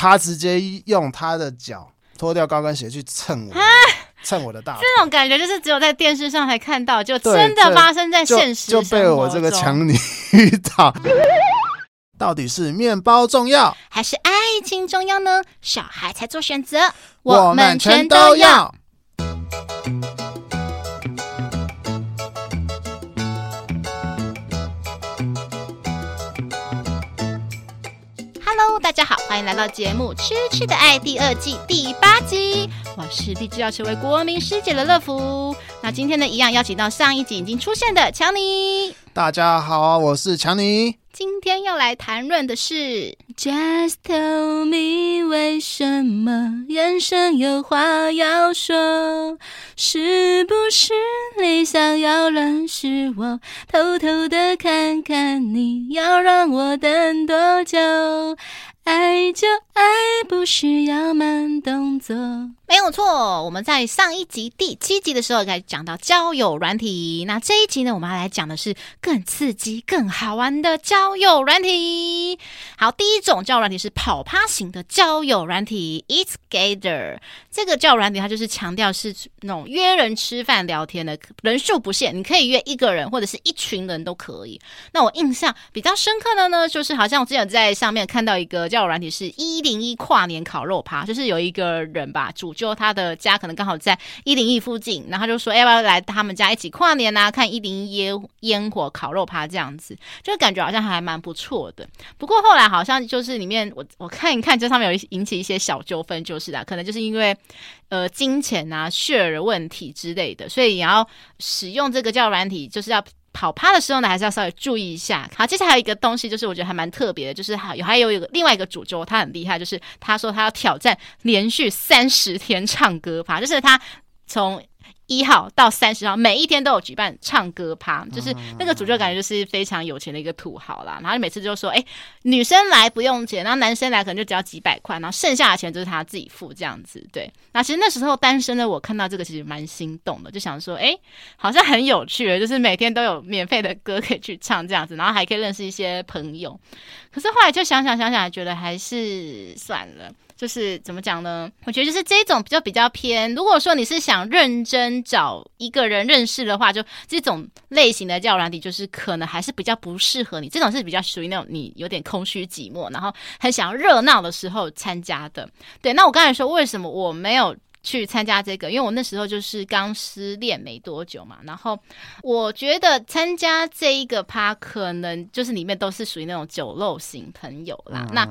他直接用他的脚脱掉高跟鞋去蹭我，蹭我的大腿。这种感觉就是只有在电视上才看到，就真的发生在现实就，就被我这个强尼遇到。到底是面包重要，还是爱情重要呢？小孩才做选择，我们全都要。大家好，欢迎来到节目《痴痴的爱》第二季第八集。我是立志要成为国民师姐的乐福。那今天呢，一样邀请到上一集已经出现的强尼。大家好，我是强尼。今天要来谈论的是，Just tell me 为什么眼神有话要说？是不是你想要认识我？偷偷的看看你，要让我等多久？爱就爱，不需要慢动作。没有错，我们在上一集第七集的时候，开始讲到交友软体。那这一集呢，我们要来讲的是更刺激、更好玩的交友软体。好，第一种交友软体是跑趴型的交友软体，Eat Together。这个交友软体它就是强调是那种约人吃饭聊天的，人数不限，你可以约一个人或者是一群人都可以。那我印象比较深刻的呢，就是好像我之前在上面看到一个交友软体是一零一跨年烤肉趴，就是有一个人吧，主。就他的家可能刚好在一零一附近，然后就说要不要来他们家一起跨年啊？看一零一烟烟火烤肉趴这样子，就感觉好像还蛮不错的。不过后来好像就是里面我我看一看，这上面有引起一些小纠纷，就是啦，可能就是因为呃金钱啊、血的问题之类的，所以你要使用这个叫软体，就是要。跑趴的时候呢，还是要稍微注意一下。好，接下来还有一个东西，就是我觉得还蛮特别的，就是还有还有一个另外一个主角，他很厉害，就是他说他要挑战连续三十天唱歌趴，就是他从。一号到三十号，每一天都有举办唱歌趴，就是那个主角感觉就是非常有钱的一个土豪啦。然后每次就说，哎、欸，女生来不用钱，然后男生来可能就只要几百块，然后剩下的钱就是他自己付这样子。对，那其实那时候单身的我看到这个其实蛮心动的，就想说，哎、欸，好像很有趣，就是每天都有免费的歌可以去唱这样子，然后还可以认识一些朋友。可是后来就想想想想，觉得还是算了。就是怎么讲呢？我觉得就是这种比较比较偏。如果说你是想认真找一个人认识的话，就这种类型的交友软体，就是可能还是比较不适合你。这种是比较属于那种你有点空虚寂寞，然后很想要热闹的时候参加的。对，那我刚才说为什么我没有去参加这个？因为我那时候就是刚失恋没多久嘛。然后我觉得参加这一个趴，可能就是里面都是属于那种酒肉型朋友啦。那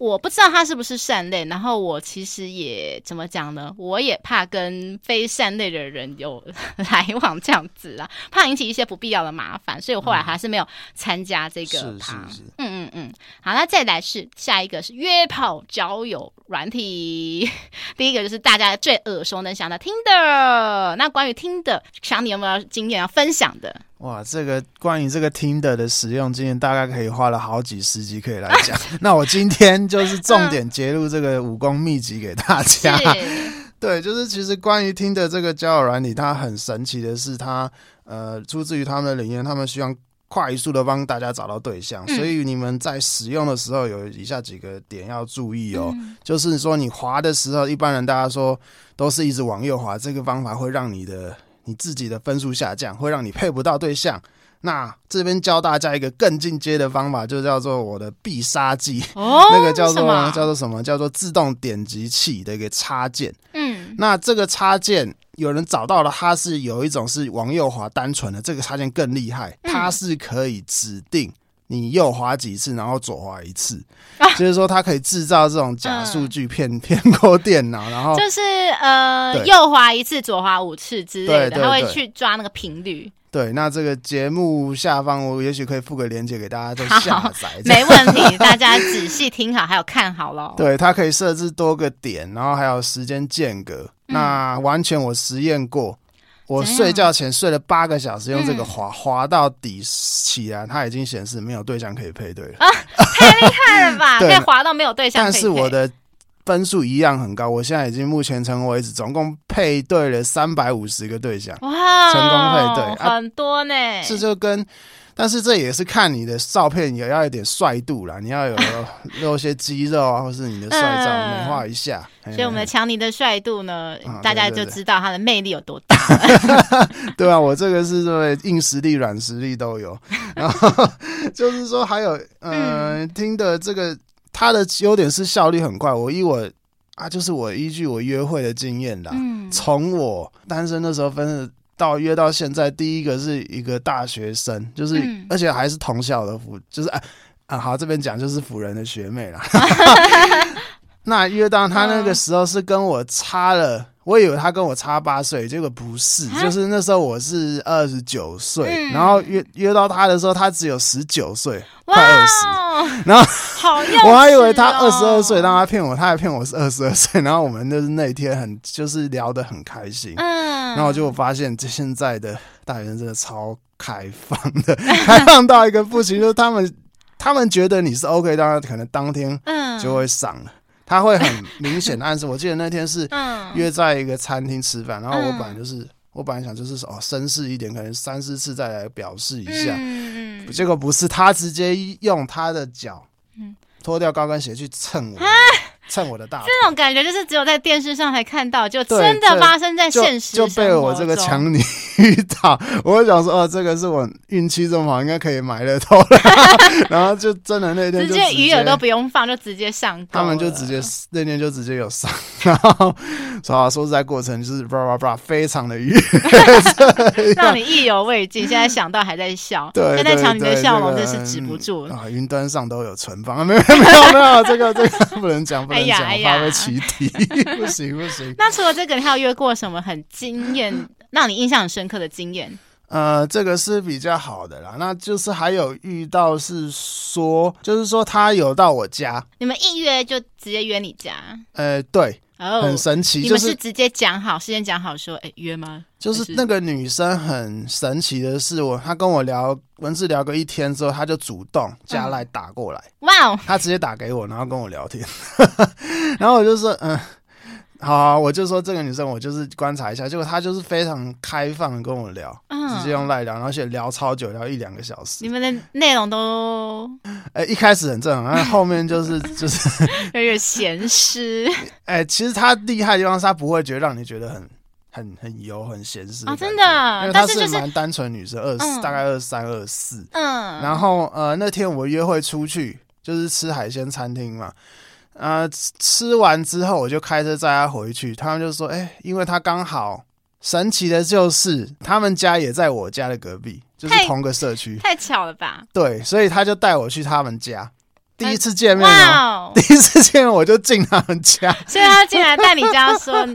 我不知道他是不是善类，然后我其实也怎么讲呢？我也怕跟非善类的人有 来往这样子啦，怕引起一些不必要的麻烦，所以我后来还是没有参加这个趴。嗯嗯嗯，好，那再来是下一个是约炮交友软体，第一个就是大家最耳熟能详的 Tinder。那关于 Tinder，想你有没有经验要分享的？哇，这个关于这个 Tinder 的使用经验，大概可以花了好几十集可以来讲。那我今天就是 重点揭露这个武功秘籍给大家。对，就是其实关于 Tinder 这个交友软体，它很神奇的是它，它呃出自于他们的理念，他们希望快速的帮大家找到对象，嗯、所以你们在使用的时候有以下几个点要注意哦，嗯、就是说你滑的时候，一般人大家说都是一直往右滑，这个方法会让你的。你自己的分数下降，会让你配不到对象。那这边教大家一个更进阶的方法，就叫做我的必杀技。哦，那个叫做叫做什么？叫做自动点击器的一个插件。嗯，那这个插件有人找到了，它是有一种是往右滑单纯的，这个插件更厉害，它是可以指定。你右滑几次，然后左滑一次，啊、就是说它可以制造这种假数据骗 骗过电脑，然后就是呃右滑一次，左滑五次之类的，它会去抓那个频率。对，那这个节目下方我也许可以附个链接给大家都下载，没问题，大家仔细听好，还有看好喽。对，它可以设置多个点，然后还有时间间隔，嗯、那完全我实验过。我睡觉前睡了八个小时，用这个滑、嗯、滑到底起来，它已经显示没有对象可以配对了啊！太厉害了吧！对可以滑到没有对象，但是我的分数一样很高。我现在已经目前成为止，总共配对了三百五十个对象，哇，成功配对、啊、很多呢。这就跟但是这也是看你的照片也要有点帅度啦，你要有 露一些肌肉啊，或是你的帅照美化一下。所以我们的强尼的帅度呢，大家就知道他的魅力有多大。对啊，我这个是对硬实力、软实力都有。然后就是说还有，嗯，听的这个他的优点是效率很快。我以我啊，就是我依据我约会的经验啦，从我单身的时候分。到约到现在，第一个是一个大学生，就是、嗯、而且还是同校的辅，就是啊啊好，这边讲就是辅仁的学妹啦。那约到他那个时候是跟我差了，我以为他跟我差八岁，结果不是，就是那时候我是二十九岁，然后约约到他的时候，他只有十九岁，快二十，然后好，我还以为他二十二岁，让他骗我，他还骗我是二十二岁，然后我们就是那天很就是聊得很开心，嗯，然后就发现这现在的大学生真的超开放的，开放到一个不行，就是他们他们觉得你是 OK，当然可能当天嗯。就会上了。他会很明显的暗示，我记得那天是 约在一个餐厅吃饭，然后我本来就是，我本来想就是哦，绅士一点，可能三四次再来表示一下，结果不是，他直接用他的脚脱掉高跟鞋去蹭我。蹭我的大，这种感觉就是只有在电视上才看到，就真的发生在现实就，就被我这个强尼遇到。我就想说，哦，这个是我运气这么好，应该可以买得到了。然后就真的那天就直接鱼饵都不用放，就直接上。他们就直接那天就直接有上。然后说说实在，过程就是叭叭叭，非常的愉悦，让你意犹未尽。现在想到还在笑。对，现在强尼的笑容真是止不住了。啊，云端上都有存放啊，没有没有没有，这个这个不能讲，不能。哎呀哎呀，不行不行。那除了这个，你还有约过什么很惊艳、让你印象很深刻的经验？呃，这个是比较好的啦。那就是还有遇到是说，就是说他有到我家，你们一约就直接约你家？呃，对。Oh, 很神奇，你们是直接讲好，事先讲好说，哎、欸，约吗？就是那个女生很神奇的是我，我她跟我聊文字聊个一天之后，她就主动加来打过来，哇哦、嗯，她直接打给我，然后跟我聊天，然后我就说，嗯。好，好，我就说这个女生，我就是观察一下，结果她就是非常开放的跟我聊，嗯、直接用赖聊，然后且聊超久，聊一两个小时。你们的内容都，哎、欸，一开始很正常，然后后面就是 就是有点闲湿。哎、欸，其实他厉害的地方是他不会觉得让你觉得很很很油很闲湿啊，真的，因为她是蛮单纯女生，二十、就是、大概二三二四，嗯，然后呃那天我约会出去就是吃海鲜餐厅嘛。呃，吃完之后我就开车载他回去，他们就说：“哎、欸，因为他刚好神奇的就是他们家也在我家的隔壁，就是同个社区，太巧了吧？”对，所以他就带我去他们家，第一次见面哦，第一次见面我就进他们家，所以他进来带你家说：“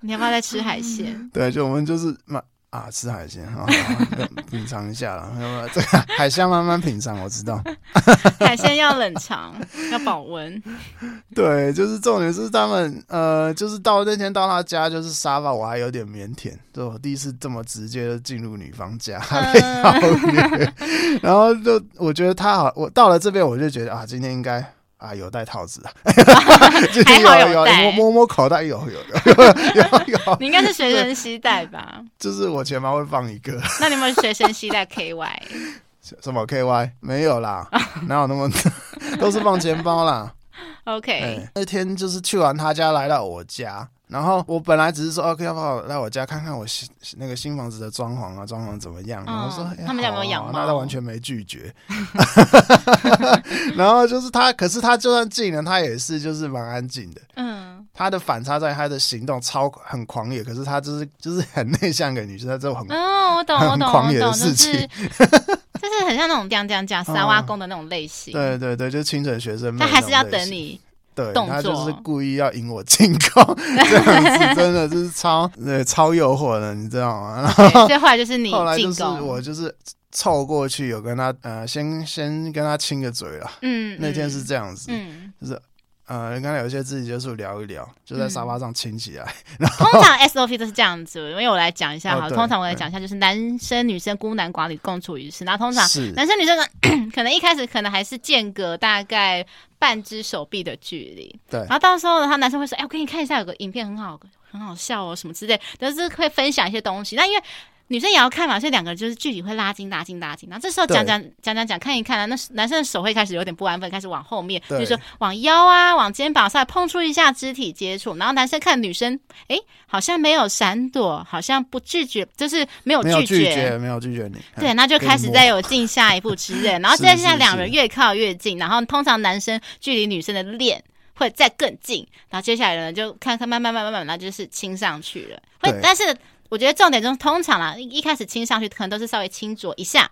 你要不要再吃海鲜？” 对，就我们就是嘛。啊，吃海鲜啊，品尝一下了。这 个海鲜慢慢品尝，我知道。海鲜要冷藏，要保温。对，就是重点是他们呃，就是到那天到他家，就是沙发我还有点腼腆，就我第一次这么直接的进入女方家，还被邀约。然后就我觉得他好，我到了这边我就觉得啊，今天应该。啊，有带套子啊，还好有有，摸摸摸口袋有有有有有有。你应该是随身携带吧？就是我钱包会放一个。那你们随身携带 KY？什么 KY？没有啦，哪有那么多？都是放钱包啦。OK，那天就是去完他家，来到我家。然后我本来只是说，OK，要不要来我家看看我新那个新房子的装潢啊，装潢怎么样？然后说、欸、他们家有没有养猫？那他完全没拒绝。然后就是他，可是他就算进了，他也是就是蛮安静的。嗯，他的反差在他的行动超很狂野，可是他就是就是很内向的女生，他就很哦，我懂我懂狂野的事情，就是很像那种这样这样这样撒挖工的那种类型。对对对，就清纯学生，他还是要等你。对，他就是故意要引我进攻，这样子真的就是超对 超诱惑的，你知道吗？然后最后来就是你进攻，后来就是我就是凑过去，有跟他呃先先跟他亲个嘴了。嗯，那天是这样子，嗯，就是。呃，刚才有一些肢体接触聊一聊，就在沙发上亲起来。嗯、通常 SOP 都是这样子，因为我来讲一下哈。哦、通常我来讲一下，就是男生女生孤男寡女共处一室。那通常男生女生 可能一开始可能还是间隔大概半只手臂的距离。对。然后到时候呢，他男生会说：“哎、欸，我给你看一下，有个影片很好，很好笑哦，什么之类。”就是会分享一些东西。那因为女生也要看嘛，所以两个人就是距离会拉近、拉近、拉近。然后这时候讲讲讲讲讲，看一看啊，那男生的手会开始有点不安分，开始往后面，就是说往腰啊、往肩膀上碰触一下肢体接触。然后男生看女生，哎，好像没有闪躲，好像不拒绝，就是没有拒绝，拒绝没有拒绝你。对，那就开始再有进下一步之类。然后 接下来两人越靠越近，然后通常男生距离女生的脸会再更近，然后接下来呢就看看慢慢慢慢慢慢，那就是亲上去了。会，但是。我觉得重点中通常啦，一开始亲上去可能都是稍微轻啄一下，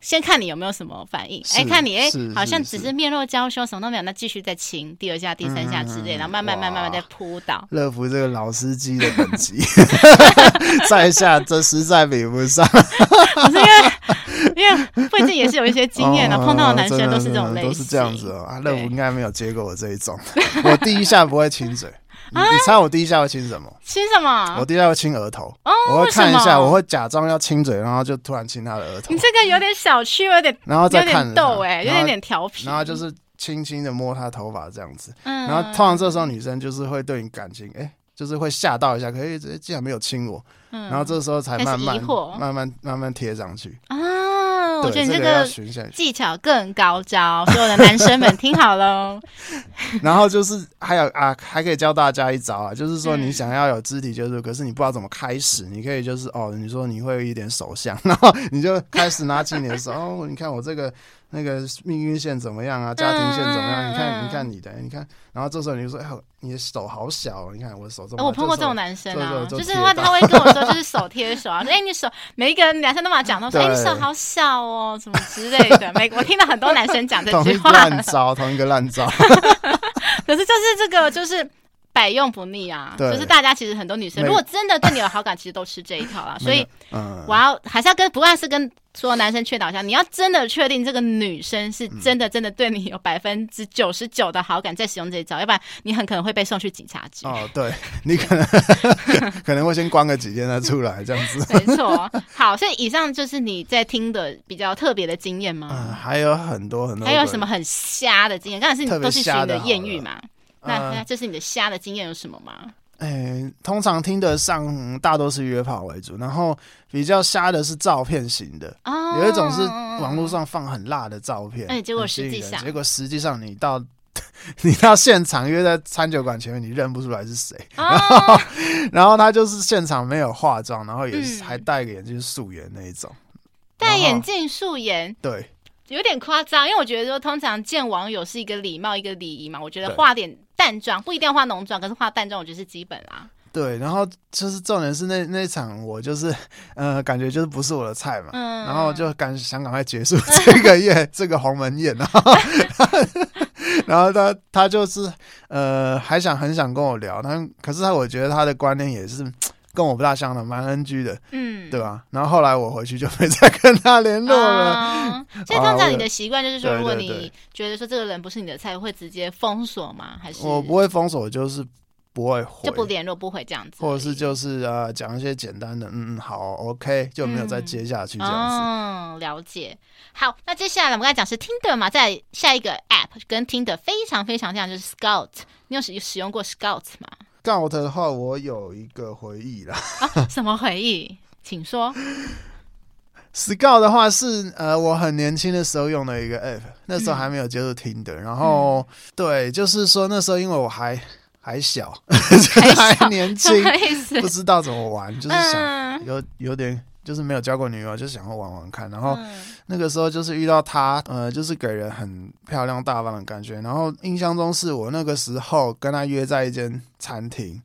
先看你有没有什么反应。哎，看你哎，好像只是面若娇羞，什么都没有，那继续再亲第二下、第三下之类，然后慢慢、慢慢、慢慢再扑倒。乐福这个老司机的等级，在下这实在比不上。我是因为因为毕竟也是有一些经验的，碰到的男生都是这种类型，都是这样子哦。啊，乐福应该没有接过我这一种，我第一下不会亲嘴。你猜我第一下会亲什么？亲什么？我第一下会亲额头。哦，我会看一下，我会假装要亲嘴，然后就突然亲他的额头。你这个有点小趣，有点，然后再看逗哎，有点点调皮。然后就是轻轻的摸他头发这样子。嗯。然后通常这时候女生就是会对你感情，哎，就是会吓到一下，可是竟然没有亲我。嗯。然后这时候才慢慢慢慢慢慢贴上去。啊。我觉得你这个技巧更高招，所有的男生们听好喽。然后就是还有啊，还可以教大家一招啊，就是说你想要有肢体接触，可是你不知道怎么开始，你可以就是哦，你说你会有一点手相，然后你就开始拿起你的手，哦，你看我这个。那个命运线怎么样啊？家庭线怎么样？嗯、你看，你看你的，你看，然后这时候你就说：“哎，你的手好小，你看我的手这么……”我碰过这种男生啊，就是他他会跟我说，就是手贴手啊，哎，你手每一个男生都嘛讲都说：“哎，你手好小哦，什么之类的。”每我听到很多男生讲这句话，烂招，同一个烂招。可是就是这个，就是。百用不腻啊！就是大家其实很多女生，如果真的对你有好感，其实都吃这一套啦。所以，我要还是要跟不管是跟所有男生劝导一下，你要真的确定这个女生是真的真的对你有百分之九十九的好感，再使用这一招，要不然你很可能会被送去警察局。哦，对，你可能可能会先关个几天再出来，这样子。没错。好，所以以上就是你在听的比较特别的经验吗？嗯，还有很多很多。还有什么很瞎的经验？刚才是你都是学的艳遇嘛？那那这是你的瞎的经验有什么吗？哎、欸，通常听得上大多是约炮为主，然后比较瞎的是照片型的。哦，有一种是网络上放很辣的照片，哎、欸，结果实际上，结果实际上你到 你到现场约在餐酒馆前面，你认不出来是谁。哦、然后然后他就是现场没有化妆，然后也是还戴个眼镜素颜那一种，戴眼镜素颜，对。有点夸张，因为我觉得说，通常见网友是一个礼貌，一个礼仪嘛。我觉得化点淡妆不一定要化浓妆，可是化淡妆我觉得是基本啦。对，然后就是重点是那那场我就是 呃，感觉就是不是我的菜嘛，嗯、然后就赶想赶快结束这个夜 这个鸿门宴，然后 然后他他就是呃还想很想跟我聊，但可是他我觉得他的观念也是。跟我不大相的，蛮 NG 的，嗯，对吧？然后后来我回去就没再跟他联络了。啊、所以通常你的习惯就是说，如果你觉得说这个人不是你的菜，会直接封锁吗？还是我不会封锁，就是不会回，就不联络，不回这样子，或者是就是啊讲一些简单的，嗯嗯，好，OK，就没有再接下去这样子。嗯，了解。好，那接下来我们刚才讲是 Tinder 嘛，在下一个 App 跟 Tinder 非常非常像，就是 Scout。你有使使用过 Scout 吗？Scout 的话，我有一个回忆啦。啊，什么回忆？请说。Scout 的话是呃，我很年轻的时候用的一个 app，那时候还没有接触 Tinder，然后、嗯、对，就是说那时候因为我还 还小，还，还年轻，不知道怎么玩，就是想有有点。就是没有交过女友，就想要玩玩看。然后那个时候就是遇到他，呃，就是给人很漂亮大方的感觉。然后印象中是我那个时候跟他约在一间餐厅，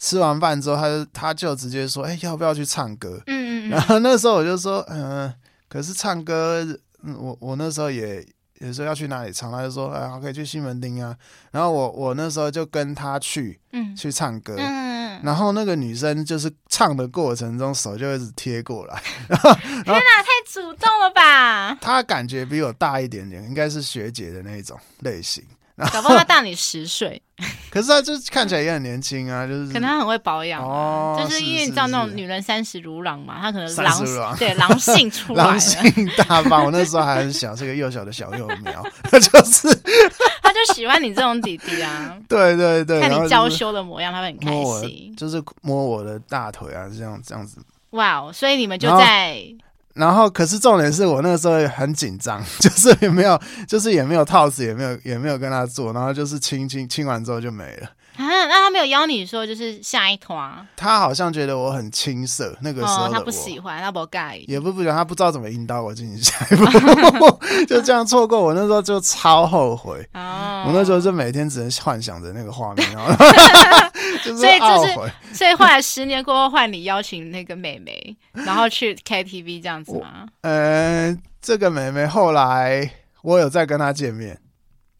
吃完饭之后，他就他就直接说：“哎，要不要去唱歌？”嗯嗯。然后那时候我就说：“嗯、呃，可是唱歌，嗯，我我那时候也也说要去哪里唱，他就说：哎，可以去西门町啊。”然后我我那时候就跟他去，嗯，去唱歌。嗯然后那个女生就是唱的过程中手就一直贴过来，然后天哪，太主动了吧？她感觉比我大一点点，应该是学姐的那种类型。搞不好他大你十岁，可是他就看起来也很年轻啊，就是可能他很会保养，哦，就是因为你知道那种女人三十如狼嘛，他可能狼 对狼性出来，狼性大发。我那时候还很小，是个幼小的小幼苗，他就是他就喜欢你这种弟弟啊，对对对，看你娇羞的模样，他会很开心，就是摸我的大腿啊，这样这样子哇哦！所以你们就在。然后，可是重点是我那个时候也很紧张，就是也没有，就是也没有套子，也没有，也没有跟他做，然后就是亲亲亲完之后就没了。啊，那他没有邀你说就是下一团？他好像觉得我很青涩，那个时候、哦、他不喜欢，他不盖，也不不讲，他不知道怎么引导我进行下一步，就这样错过。我那时候就超后悔，哦、我那时候就每天只能幻想着那个画面，然后 就是懊悔。所以就是，所以后来十年过后换你邀请那个妹妹，然后去 KTV 这样子吗？呃，这个妹妹后来我有再跟她见面。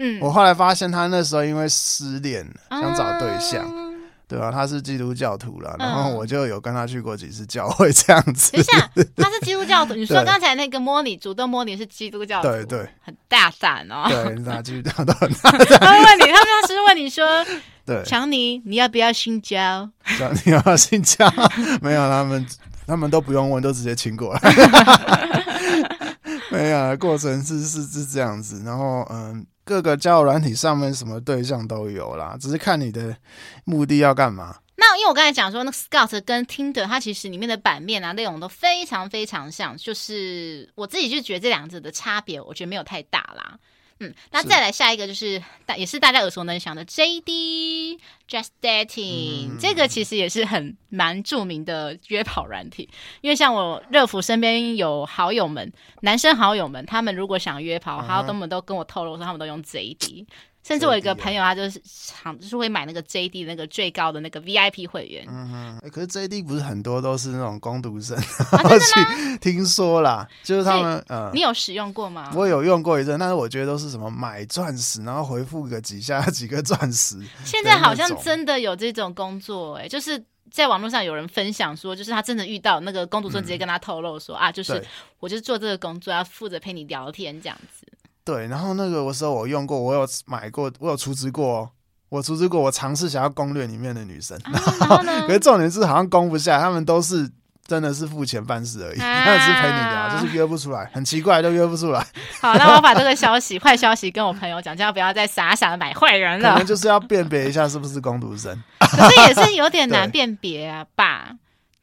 嗯，我后来发现他那时候因为失恋，想找对象，啊、对吧、啊？他是基督教徒了，嗯、然后我就有跟他去过几次教会这样子。等一下，他是基督教徒？你说刚才那个摸你主动摸你是基督教徒？对对，很大胆哦。对，那基督教都很大胆。他问你，他们是问你说，对，强尼，你要不要信教？强尼要不要信教？没有，他们他们都不用问，都直接亲过来。没有，过程是是是这样子，然后嗯。各个交友软体上面什么对象都有啦，只是看你的目的要干嘛。那因为我刚才讲说，那 Scout 跟 Tinder 它其实里面的版面啊内容都非常非常像，就是我自己就觉得这两者的差别，我觉得没有太大啦。嗯，那再来下一个就是大也是大家耳熟能详的 JD Just Dating，、嗯、这个其实也是很蛮著名的约跑软体。因为像我热芙身边有好友们，男生好友们，他们如果想约跑，他们都跟我透露说，他们都用 JD。甚至我有一个朋友，他就是常就是会买那个 JD 那个最高的那个 VIP 会员。嗯哼，欸、可是 JD 不是很多都是那种工读生？听说啦，就是他们呃，你有使用过吗？我有用过一阵，但是我觉得都是什么买钻石，然后回复个几下 几个钻石。现在好像真的有这种工作、欸，哎，就是在网络上有人分享说，就是他真的遇到那个工读生，直接跟他透露说、嗯、啊，就是我就是做这个工作，要负责陪你聊天这样子。对，然后那个我时候我用过，我有买过，我有出资过、哦，我出资过，我尝试想要攻略里面的女生，啊、然后？可是重点是好像攻不下，他们都是真的是付钱办事而已，那只、啊、是陪你聊，就是约不出来，很奇怪，都约不出来。好，那我把这个消息坏消息跟我朋友讲，这样不要再傻傻的买坏人了。可能就是要辨别一下是不是攻读生，可是也是有点难辨别啊吧？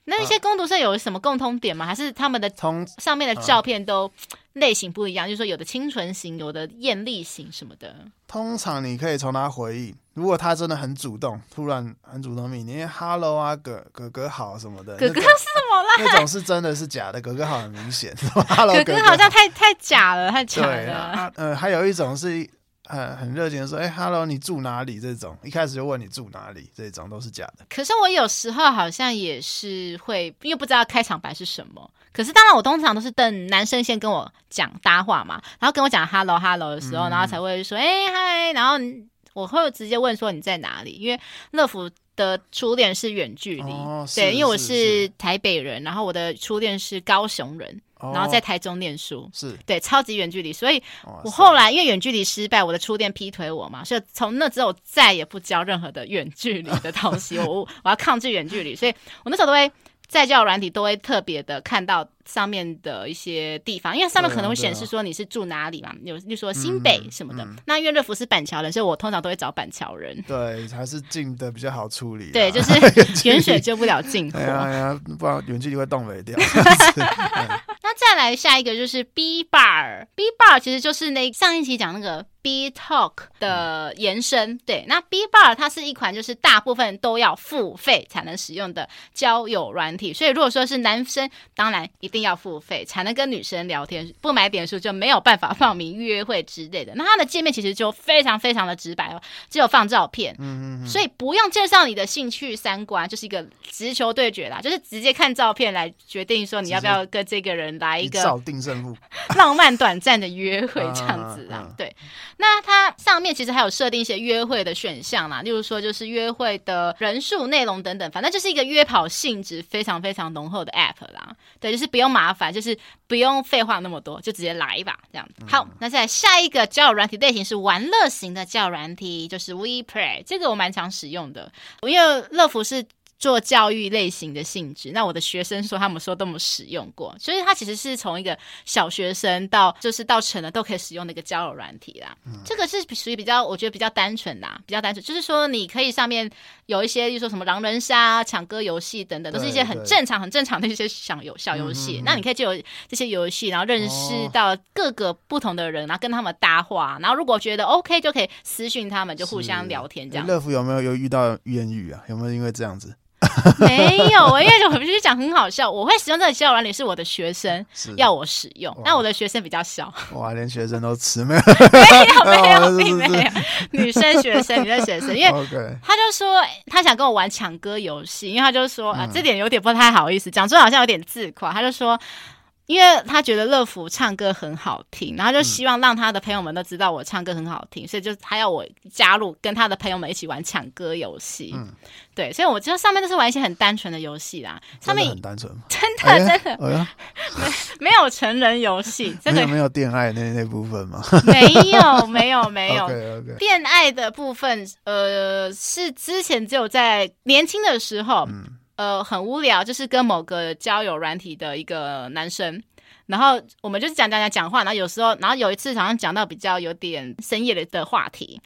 那一些攻读生有什么共通点吗？还是他们的从上面的照片都？类型不一样，就是说有的清纯型，有的艳丽型什么的。通常你可以从他回应，如果他真的很主动，突然很主动，你 “hello 啊，哥哥哥好”什么的，哥哥是什么啦？那种是真的是假的，哥哥好很明显。Hello，哥哥好像太太假了，太假了。对啊，呃，还有一种是。很很热情的说，哎、欸、，Hello，你住哪里？这种一开始就问你住哪里，这种都是假的。可是我有时候好像也是会，因为不知道开场白是什么。可是当然，我通常都是等男生先跟我讲搭话嘛，然后跟我讲 Hello，Hello 的时候，嗯、然后才会说，哎、欸，嗨，然后我会直接问说你在哪里？因为乐福的初恋是远距离，哦、对，因为我是台北人，然后我的初恋是高雄人。然后在台中念书，哦、是。对超级远距离，所以我后来因为远距离失败，我的初恋劈腿我嘛，所以从那之后我再也不教任何的远距离的东西，我我要抗拒远距离，所以我那时候都会在教软体都会特别的看到。上面的一些地方，因为上面可能会显示说你是住哪里嘛，有就说新北什么的。嗯嗯、那因为乐福是板桥人，所以我通常都会找板桥人。对，还是近的比较好处理。对，就是 远水救不了近火。哎呀，呀，不然远距离会冻未条。那再来下一个就是 B Bar，B Bar 其实就是那上一期讲那个 B Talk 的延伸。嗯、对，那 B Bar 它是一款就是大部分都要付费才能使用的交友软体，所以如果说是男生，当然一定。一定要付费才能跟女生聊天，不买点数就没有办法报名约会之类的。那它的界面其实就非常非常的直白哦，只有放照片，嗯嗯，所以不用介绍你的兴趣三观，就是一个直球对决啦，就是直接看照片来决定说你要不要跟这个人来一个一定胜负，浪漫短暂的约会这样子啊。对，那它上面其实还有设定一些约会的选项啦，例如说就是约会的人数、内容等等，反正就是一个约跑性质非常非常浓厚的 app 啦。对，就是不用。麻烦就是不用废话那么多，就直接来吧，这样。好，那再来下一个教软体类型是玩乐型的教软体，就是 WePlay，这个我蛮常使用的。因为乐福是做教育类型的性质。那我的学生说他们说都没有使用过，所以它其实是从一个小学生到就是到成人都可以使用的一个交友软体啦。嗯、这个是属于比较我觉得比较单纯的，比较单纯，就是说你可以上面有一些，就是说什么狼人杀、抢歌游戏等等，都是一些很正常、很正常的一些小游小游戏。嗯嗯嗯，那你可以就有这些游戏，然后认识到各个不同的人，然后跟他们搭话，然后如果觉得 OK 就可以私讯他们，就互相聊天这样。乐福有没有有遇到艳遇啊？有没有因为这样子？没有，我因为我必须讲很好笑。我会使用这个交友软体是我的学生要我使用，那我的学生比较小。哇，连学生都 吃没有？没有没有 并没有。女生学生，女生学生，因为他就说他想跟我玩抢歌游戏，因为他就说啊，这点有点不太好意思，讲出来好像有点自夸。他就说。因为他觉得乐福唱歌很好听，然后就希望让他的朋友们都知道我唱歌很好听，嗯、所以就他要我加入，跟他的朋友们一起玩抢歌游戏。嗯，对，所以我觉得上面都是玩一些很单纯的游戏啦。上面很单纯，真的真的，没没有成人游戏，真的没有恋爱那那部分吗？没有没有没有，恋爱的部分，呃，是之前只有在年轻的时候。嗯呃，很无聊，就是跟某个交友软体的一个男生，然后我们就是讲讲讲讲话，然后有时候，然后有一次好像讲到比较有点深夜的的话题，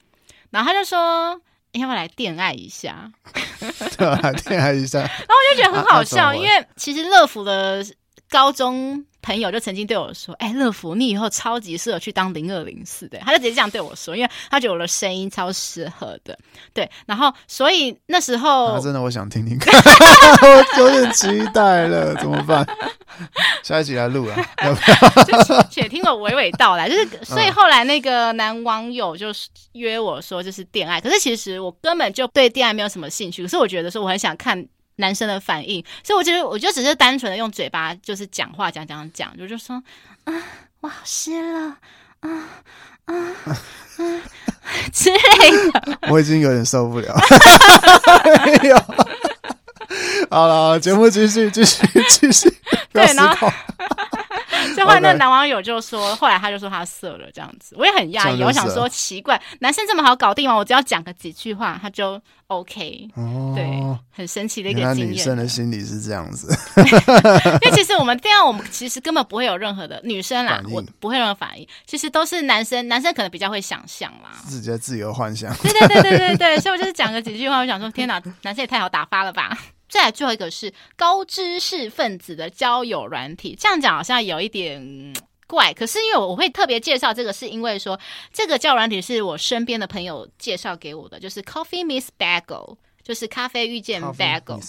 然后他就说，要不要来恋爱一下？对啊，恋爱一下。然后我就觉得很好笑，啊啊、因为其实乐福的高中。朋友就曾经对我说：“哎、欸，乐福，你以后超级适合去当零二零四的。”他就直接这样对我说，因为他觉得我的声音超适合的。对，然后所以那时候，啊、真的我想听听看，我有点期待了，怎么办？下一集来录啊，要不要？且听我娓娓道来，就是所以后来那个男网友就是约我说，就是恋爱。可是其实我根本就对恋爱没有什么兴趣，可是我觉得说我很想看。男生的反应，所以我觉得，我就只是单纯的用嘴巴，就是讲话，讲讲讲，就就说，啊，我好湿了，啊啊啊 之类的。我已经有点受不了。没有。好了，节目继续，继续，继续。对，然后。就后来那男网友就说，后来他就说他色了这样子，我也很讶异，我想说奇怪，男生这么好搞定吗？我只要讲个几句话，他就 OK，哦对，很神奇的一个经验。女生的心理是这样子，因为其实我们这样，我们其实根本不会有任何的女生啦，我不会有任何反应，其实都是男生，男生可能比较会想象啦，自己的自由幻想。对对对对对对，所以我就是讲个几句话，我想说，天哪，男生也太好打发了吧。再来最后一个是高知识分子的交友软体，这样讲好像有一点怪，可是因为我会特别介绍这个，是因为说这个交友软体是我身边的朋友介绍给我的，就是 Coffee Miss Bagel，就是咖啡遇见 Bagel。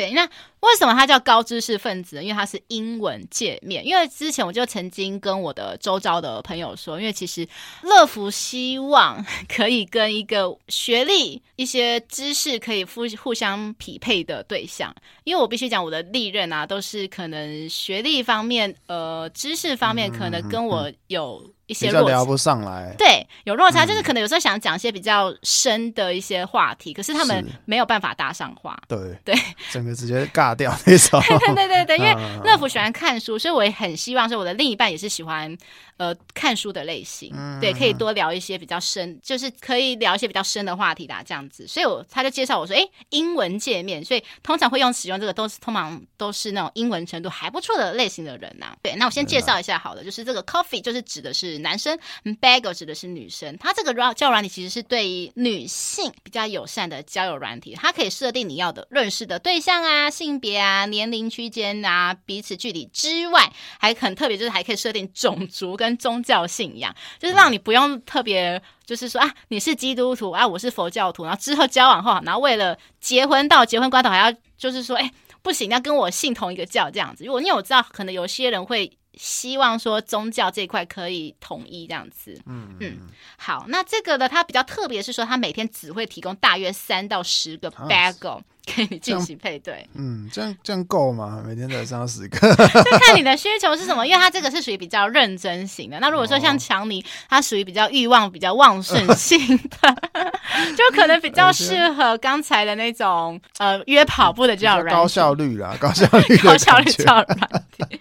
对，那为什么它叫高知识分子呢？因为它是英文界面。因为之前我就曾经跟我的周遭的朋友说，因为其实乐福希望可以跟一个学历、一些知识可以互互相匹配的对象。因为我必须讲，我的历任啊，都是可能学历方面、呃，知识方面，可能跟我有。一些落聊不上来，对，有落差，嗯、就是可能有时候想讲一些比较深的一些话题，可是他们没有办法搭上话，对。对，整个直接尬掉那种。对对对对，因为乐福喜欢看书，所以我也很希望说我的另一半也是喜欢呃看书的类型，嗯、对，可以多聊一些比较深，就是可以聊一些比较深的话题的这样子。所以我他就介绍我说，哎，英文界面，所以通常会用使用这个都是通常都是那种英文程度还不错的类型的人呐、啊。对，那我先介绍一下好了，就是这个 coffee 就是指的是。男生，bagel 指的是女生。它这个交友软体其实是对于女性比较友善的交友软体，它可以设定你要的认识的对象啊、性别啊、年龄区间啊、彼此距离之外，还很特别，就是还可以设定种族跟宗教信仰，就是让你不用特别，就是说啊，你是基督徒啊，我是佛教徒，然后之后交往后，然后为了结婚到结婚关头还要就是说，哎，不行，要跟我信同一个教这样子。如果因为我知道，可能有些人会。希望说宗教这一块可以统一这样子，嗯嗯，好，那这个呢，它比较特别是说，它每天只会提供大约三到十个 bagel 给你进行配对，嗯，这样这样够吗？每天才三十个，就 看你的需求是什么，因为他这个是属于比较认真型的。那如果说像强尼，他属于比较欲望比较旺盛型的，就可能比较适合刚才的那种呃约跑步的这种高效率啦，高效率，高效率这种软体。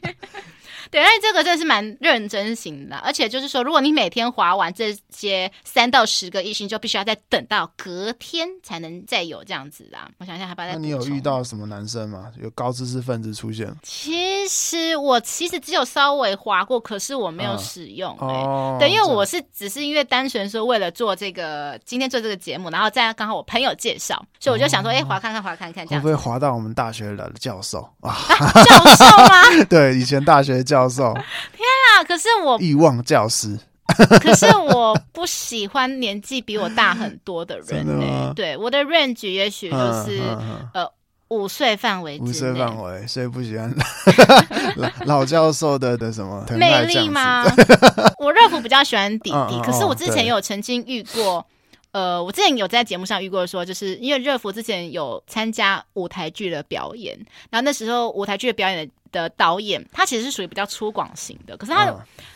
对，但是这个真的是蛮认真型的，而且就是说，如果你每天划完这些三到十个异性，就必须要再等到隔天才能再有这样子的。我想想，还把它。那你有遇到什么男生吗？有高知识分子出现？其实我其实只有稍微划过，可是我没有使用、欸。哦，对，因为我是只是因为单纯说为了做这个今天做这个节目，然后再刚好我朋友介绍，所以我就想说，哎、欸，滑看看，划看看，这样会不会划到我们大学的教授啊？教授吗？对，以前大学教授。天啊！可是我欲望教师，可是我不喜欢年纪比我大很多的人呢、欸。对，我的 range 也许就是呃五岁范围，五岁范围，所以不喜欢 老老教授的的什么魅力吗？我热芙比较喜欢弟弟，可是我之前有曾经遇过。呃，我之前有在节目上遇过说，就是因为热芙之前有参加舞台剧的表演，然后那时候舞台剧的表演的的导演，他其实是属于比较粗犷型的，可是他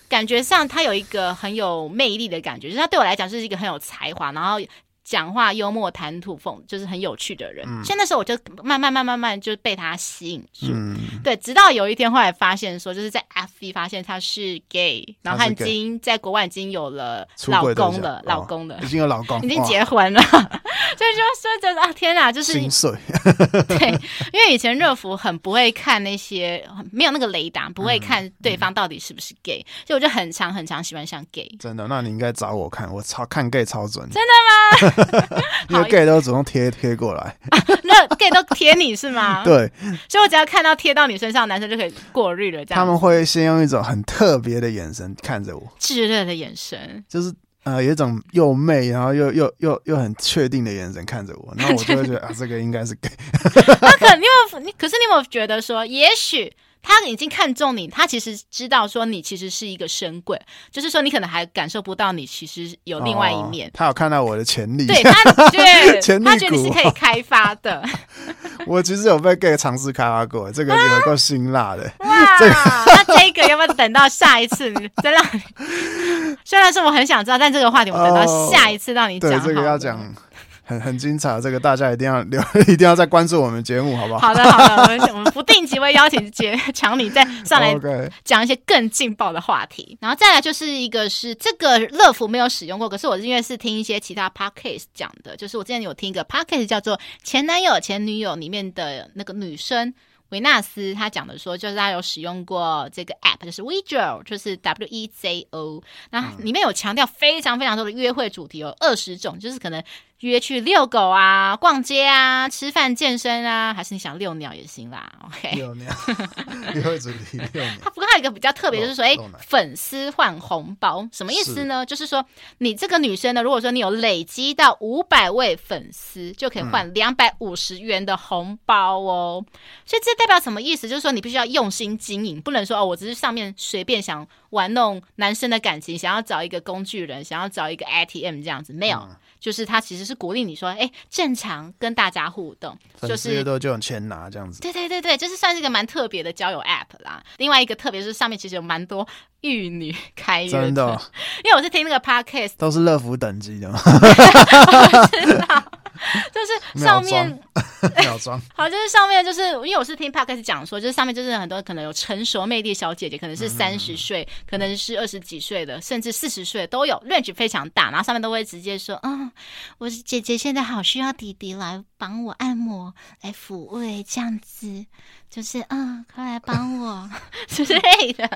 感觉上他有一个很有魅力的感觉，就是他对我来讲是一个很有才华，然后。讲话幽默、谈吐风，就是很有趣的人。嗯、所以那时候我就慢慢、慢、慢慢就被他吸引住。嗯、对，直到有一天后来发现说，就是在 FB 发现他是 gay，然后他已经在国外已经有了老公了，老公了，已经有老公，已经结婚了。所以就说真的啊，天哪，就是心碎。对，因为以前热芙很不会看那些，没有那个雷达，不会看对方到底是不是 gay，、所以我就很常、很常喜欢上 gay。真的？那你应该找我看，我超看 gay 超准。真的吗？因为 gay 都主动贴贴过来，啊、那 gay 都贴你是吗？对，所以我只要看到贴到你身上男生就可以过滤了。这样他们会先用一种很特别的眼神看着我，炙热的眼神，就是呃有一种又媚，然后又又又又很确定的眼神看着我，然后我就会觉得啊，这个应该是 gay。那可你有你，可是你有没有觉得说，也许？他已经看中你，他其实知道说你其实是一个深柜，就是说你可能还感受不到你其实有另外一面。哦、他有看到我的潜力，对他 对潜力，他觉得你是可以开发的。我其实有被 gay 尝试开发过，这个有够辛辣的。哇，这个、那这个要不要等到下一次再让你？虽然说我很想知道，但这个话题我等到下一次让你讲、哦。对，这个要讲。很 很精彩，这个大家一定要留，一定要再关注我们节目，好不好？好的，好的，我们 我们不定期会邀请杰强你再上来讲一些更劲爆的话题。然后再来就是一个是这个乐福没有使用过，可是我因为是听一些其他 podcast 讲的，就是我之前有听一个 podcast 叫做《前男友前女友》里面的那个女生。维纳斯他讲的说，就是他有使用过这个 app，就是 Wejo，就是 W E Z O，那里面有强调非常非常多的约会主题，有二十种，就是可能约去遛狗啊、逛街啊、吃饭、健身啊，还是你想遛鸟也行啦。OK，遛鸟，约会主题遛鸟。他不过还有一个比较特别，就是说，哎，粉丝换红包，什么意思呢？是就是说，你这个女生呢，如果说你有累积到五百位粉丝，就可以换两百五十元的红包哦。嗯、所以这代表什么意思？就是说，你必须要用心经营，不能说哦，我只是上面随便想玩弄男生的感情，想要找一个工具人，想要找一个 ATM 这样子，没有。嗯就是他其实是鼓励你说，哎，正常跟大家互动，就是越多就有钱拿这样子。对对对对，就是算是一个蛮特别的交友 App 啦。另外一个特别是上面其实有蛮多玉女开约的，真的哦，因为我是听那个 Podcast，都是乐福等级的嘛。就是 上面秒装，好，就是上面就是因为我是听 Podcast 讲说，就是上面就是很多可能有成熟魅力小姐姐，可能是三十岁，可能是二十几岁的，甚至四十岁都有，range 非常大，然后上面都会直接说，嗯，我是姐姐，现在好需要弟弟来帮我按摩，来抚慰，这样子，就是嗯，快来帮我 之类的。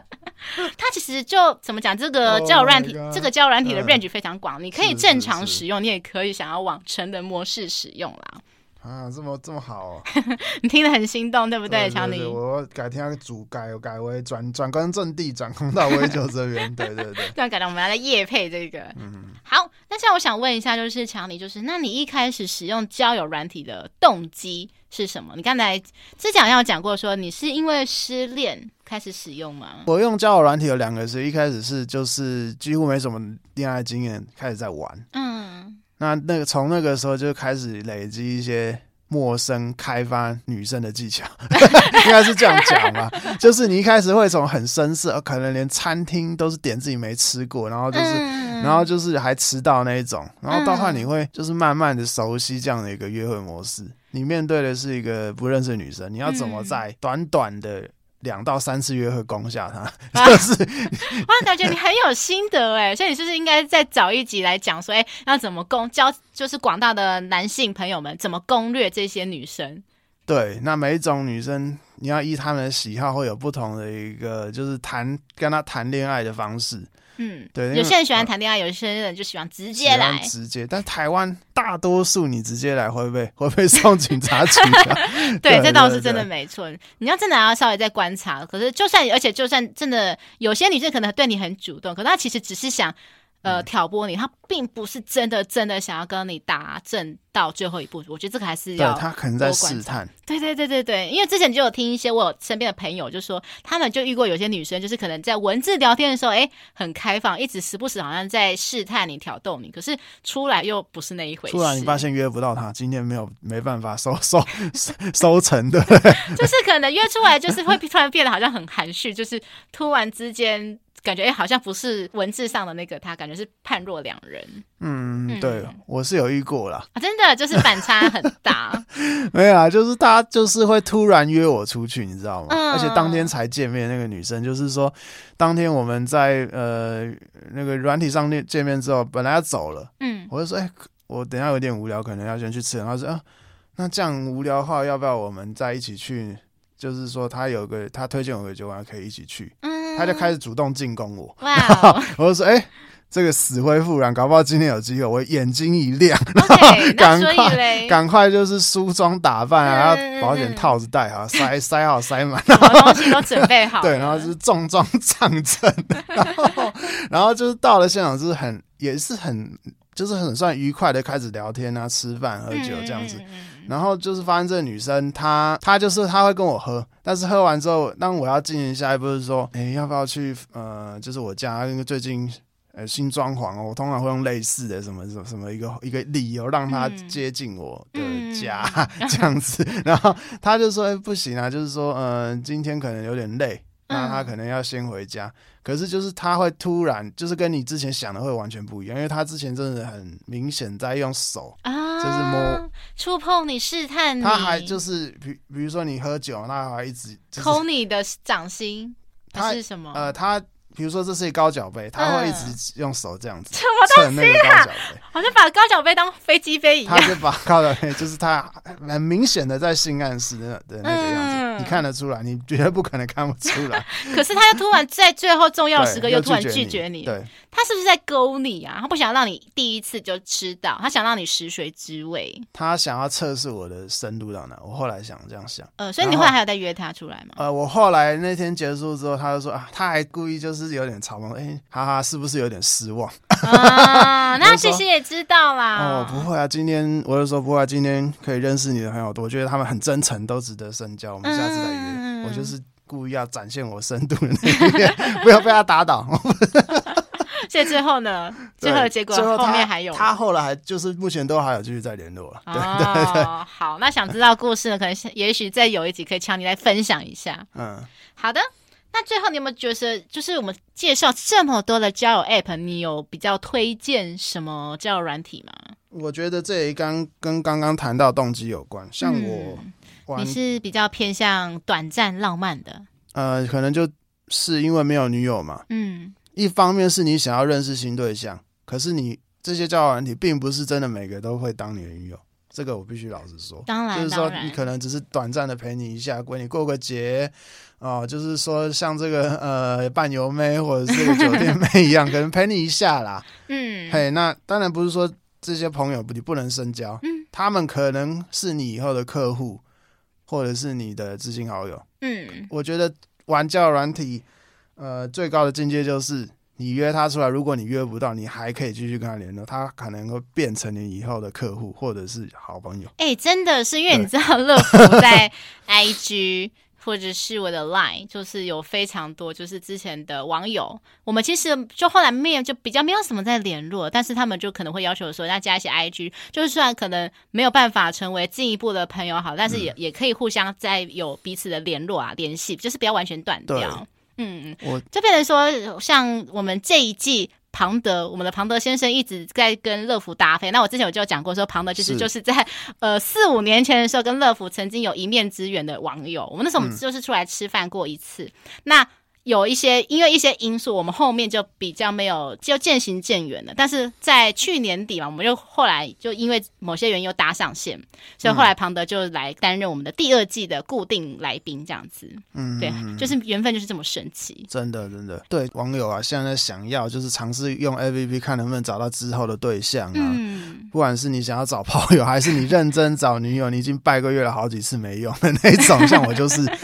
他其实就怎么讲，这个交友软体，oh、这个交友软体的 range 非常广，嗯、你可以正常使用，你也可以想要往成人模式使用啦。啊，这么这么好，哦，你听得很心动，对不对，强尼？我改天要主改，我改为转转关阵地，转攻到威九这边。对 对对，这样改到，我们要来夜配这个。嗯，好。那现在我想问一下，就是强尼，就是那你一开始使用交友软体的动机是什么？你刚才之前有讲过，说你是因为失恋开始使用吗？我用交友软体有两个是，一开始是就是几乎没什么恋爱经验，开始在玩。嗯。那那个从那个时候就开始累积一些陌生开发女生的技巧，应该是这样讲吧。就是你一开始会从很生涩，可能连餐厅都是点自己没吃过，然后就是，嗯、然后就是还迟到那一种，然后到后来你会就是慢慢的熟悉这样的一个约会模式。你面对的是一个不认识的女生，你要怎么在短短的两到三次约会攻下她，就是 我，感觉你很有心得哎，所以你是不是应该再找一集来讲说，哎，要怎么攻教，就是广大的男性朋友们怎么攻略这些女生？对，那每一种女生，你要依她们的喜好，会有不同的一个，就是谈跟她谈恋爱的方式。嗯，对，有些人喜欢谈恋爱，有些人就喜欢直接来，直接。但台湾大多数你直接来会不 会会不会送警察局？对，这倒是真的没错。你要真的要稍微再观察。可是就算，而且就算真的有些女生可能对你很主动，可是她其实只是想。呃，挑拨你，他并不是真的真的想要跟你打正到最后一步。我觉得这个还是要他可能在试探。对对对对对，因为之前就有听一些我身边的朋友就说，他们就遇过有些女生，就是可能在文字聊天的时候，哎，很开放，一直时不时好像在试探你、挑逗你，可是出来又不是那一回事。突然你发现约不到他，今天没有没办法收收 收成的，就是可能约出来就是会突然变得好像很含蓄，就是突然之间。感觉哎，好像不是文字上的那个他，感觉是判若两人。嗯，嗯对，我是有遇过啦。啊，真的就是反差很大。没有啊，就是他就是会突然约我出去，你知道吗？嗯、而且当天才见面那个女生，就是说当天我们在呃那个软体上面见面之后，本来要走了，嗯，我就说哎，我等下有点无聊，可能要先去吃。然后说啊，那这样无聊的话，要不要我们再一起去？就是说他有个他推荐我个酒馆，可以一起去。嗯。他就开始主动进攻我，哇！我就说：“哎、欸，这个死灰复燃，搞不好今天有机会。”我眼睛一亮，赶快赶快就是梳妆打扮啊，然后保险套子戴好，塞塞好塞满，然后东西都准备好。对，然后就是重装上阵，然后然后就是到了现场，就是很也是很就是很算愉快的开始聊天啊，吃饭喝酒这样子。然后就是发现这个女生，她她就是她会跟我喝，但是喝完之后，当我要进行下一步是说，哎，要不要去呃，就是我家因为最近呃新装潢哦，我通常会用类似的什么什么什么一个一个理由让她接近我的家、嗯、这样子，然后她就说，哎，不行啊，就是说，嗯、呃，今天可能有点累。那他可能要先回家，嗯、可是就是他会突然，就是跟你之前想的会完全不一样，因为他之前真的很明显在用手啊，就是摸触碰你试探你，他还就是比比如说你喝酒，他还一直抠你的掌心，他是什么？呃，他。比如说这是一高脚杯，他会一直用手这样子蹭那个高脚杯，好像把高脚杯当飞机杯一样。他就把高脚杯，就是他很明显的在性暗示的的那个样子，嗯、你看得出来，你绝对不可能看不出来。可是他又突然在最后重要时刻又突然拒绝你，对，他是不是在勾你啊？他不想让你第一次就吃到，他想让你食髓知味。他想要测试我的深度到哪？我后来想这样想，呃，所以你后来还有再约他出来吗？呃，我后来那天结束之后，他就说啊，他还故意就是。是有点嘲讽，哎、欸，哈哈，是不是有点失望？啊，那谢谢也知道啦。哦，不会啊，今天我就说不会啊，今天可以认识你的朋友多，我觉得他们很真诚，都值得深交。我们下次再约。嗯、我就是故意要展现我深度的那一面，不要被他打倒。所以最后呢，最后的结果后，后面还有他后来还就是目前都还有继续在联络了。对哦，对 对对，好，那想知道故事呢，可能也许再有一集可以请你来分享一下。嗯，好的。那最后，你有没有觉得，就是我们介绍这么多的交友 App，你有比较推荐什么交友软体吗？我觉得这一刚跟刚刚谈到动机有关。像我，嗯、你是比较偏向短暂浪漫的。呃，可能就是因为没有女友嘛。嗯，一方面是你想要认识新对象，可是你这些交友软体并不是真的每个都会当你的女友。这个我必须老实说，当然，就是说你可能只是短暂的陪你一下，为你过个节。哦，就是说像这个呃伴游妹或者是这个酒店妹一样，可能陪你一下啦。嗯，嘿，那当然不是说这些朋友你不能深交，嗯，他们可能是你以后的客户，或者是你的知心好友。嗯，我觉得玩交友软体，呃，最高的境界就是你约他出来，如果你约不到，你还可以继续跟他联络，他可能会变成你以后的客户或者是好朋友。哎、欸，真的是因为你知道乐福在 IG。或者是我的 Line，就是有非常多，就是之前的网友，我们其实就后来没有就比较没有什么在联络，但是他们就可能会要求说，要加一些 IG，就是虽然可能没有办法成为进一步的朋友好，但是也、嗯、也可以互相再有彼此的联络啊，联系，就是不要完全断掉。对嗯，我就变成说，像我们这一季。庞德，我们的庞德先生一直在跟乐福搭配。那我之前我就讲过，说庞德其实就是在 呃四五年前的时候，跟乐福曾经有一面之缘的网友。我们那时候我们就是出来吃饭过一次。嗯、那有一些因为一些因素，我们后面就比较没有就渐行渐远了。但是在去年底嘛，我们就后来就因为某些原因又搭上线，所以后来庞德就来担任我们的第二季的固定来宾，这样子。嗯，对，就是缘分就是这么神奇。真的，真的，对网友啊，现在想要就是尝试用 APP 看能不能找到之后的对象啊。嗯，不管是你想要找炮友，还是你认真找女友，你已经拜个月了好几次没用的那种，像我就是。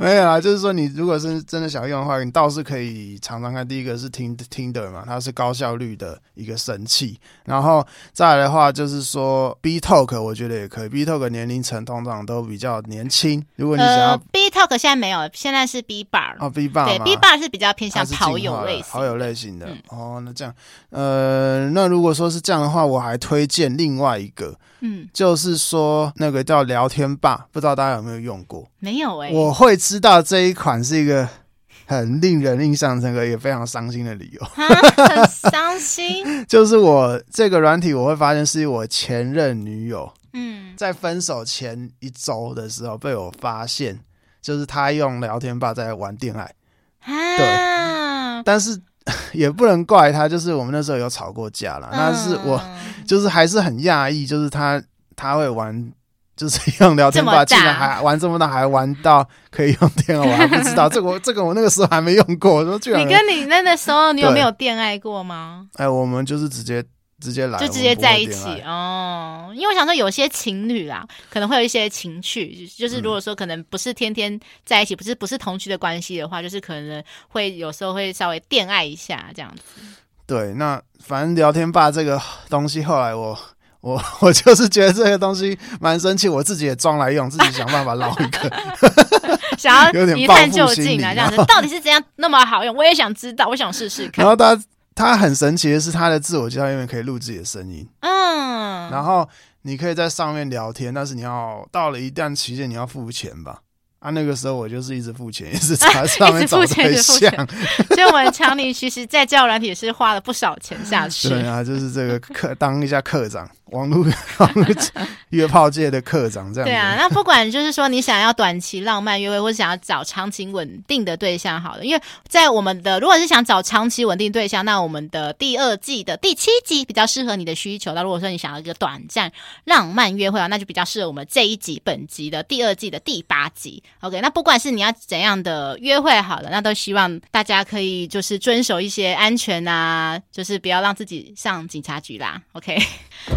没有啊，就是说你如果是真的想要用的话，你倒是可以尝尝看。第一个是听 Tinder 嘛，它是高效率的一个神器。然后再来的话，就是说 B Talk，我觉得也可以。B Talk 年龄层通常都比较年轻。如果你想要、呃、B Talk 现在没有，现在是 B Bar 哦，B Bar 对，B Bar 是比较偏向跑友类型，好友类型的。嗯、哦，那这样，呃，那如果说是这样的话，我还推荐另外一个。嗯，就是说那个叫聊天吧，不知道大家有没有用过？没有哎、欸。我会知道这一款是一个很令人印象深刻也非常伤心的理由。很伤心。就是我这个软体，我会发现是我前任女友。嗯，在分手前一周的时候被我发现，就是她用聊天吧在玩恋爱。啊、对，但是 也不能怪他，就是我们那时候有吵过架了。但是我。就是还是很讶异，就是他他会玩，就是用聊天吧，竟然还玩这么大，还玩到可以用电爱，我还不知道 这个，这个我那个时候还没用过。我说居然，你跟你那个时候，你有没有恋爱过吗？哎，我们就是直接直接来，就直接在一起哦。因为我想说，有些情侣啦，可能会有一些情趣，就是如果说可能不是天天在一起，不是不是同居的关系的话，就是可能会有时候会稍微恋爱一下这样子。对，那反正聊天吧这个东西，后来我我 我就是觉得这个东西蛮生气，我自己也装来用，自己想办法捞一个，想要一探究竟啊，这样子 到底是怎样那么好用？我也想知道，我想试试看。然后他他很神奇的是，他的自我介绍里面可以录自己的声音，嗯，然后你可以在上面聊天，但是你要到了一段期限，你要付钱吧。啊，那个时候我就是一直付钱，一直在上面找对象。所以我们强尼其实，在交友软体也是花了不少钱下去。对啊，就是这个课当一下课长。网络 约炮界的课长这样。对啊，那不管就是说你想要短期浪漫约会，或者想要找长期稳定的对象，好了，因为在我们的如果是想找长期稳定对象，那我们的第二季的第七集比较适合你的需求。那如果说你想要一个短暂浪漫约会啊，那就比较适合我们这一集本集的第二季的第八集。OK，那不管是你要怎样的约会，好了，那都希望大家可以就是遵守一些安全啊，就是不要让自己上警察局啦。OK，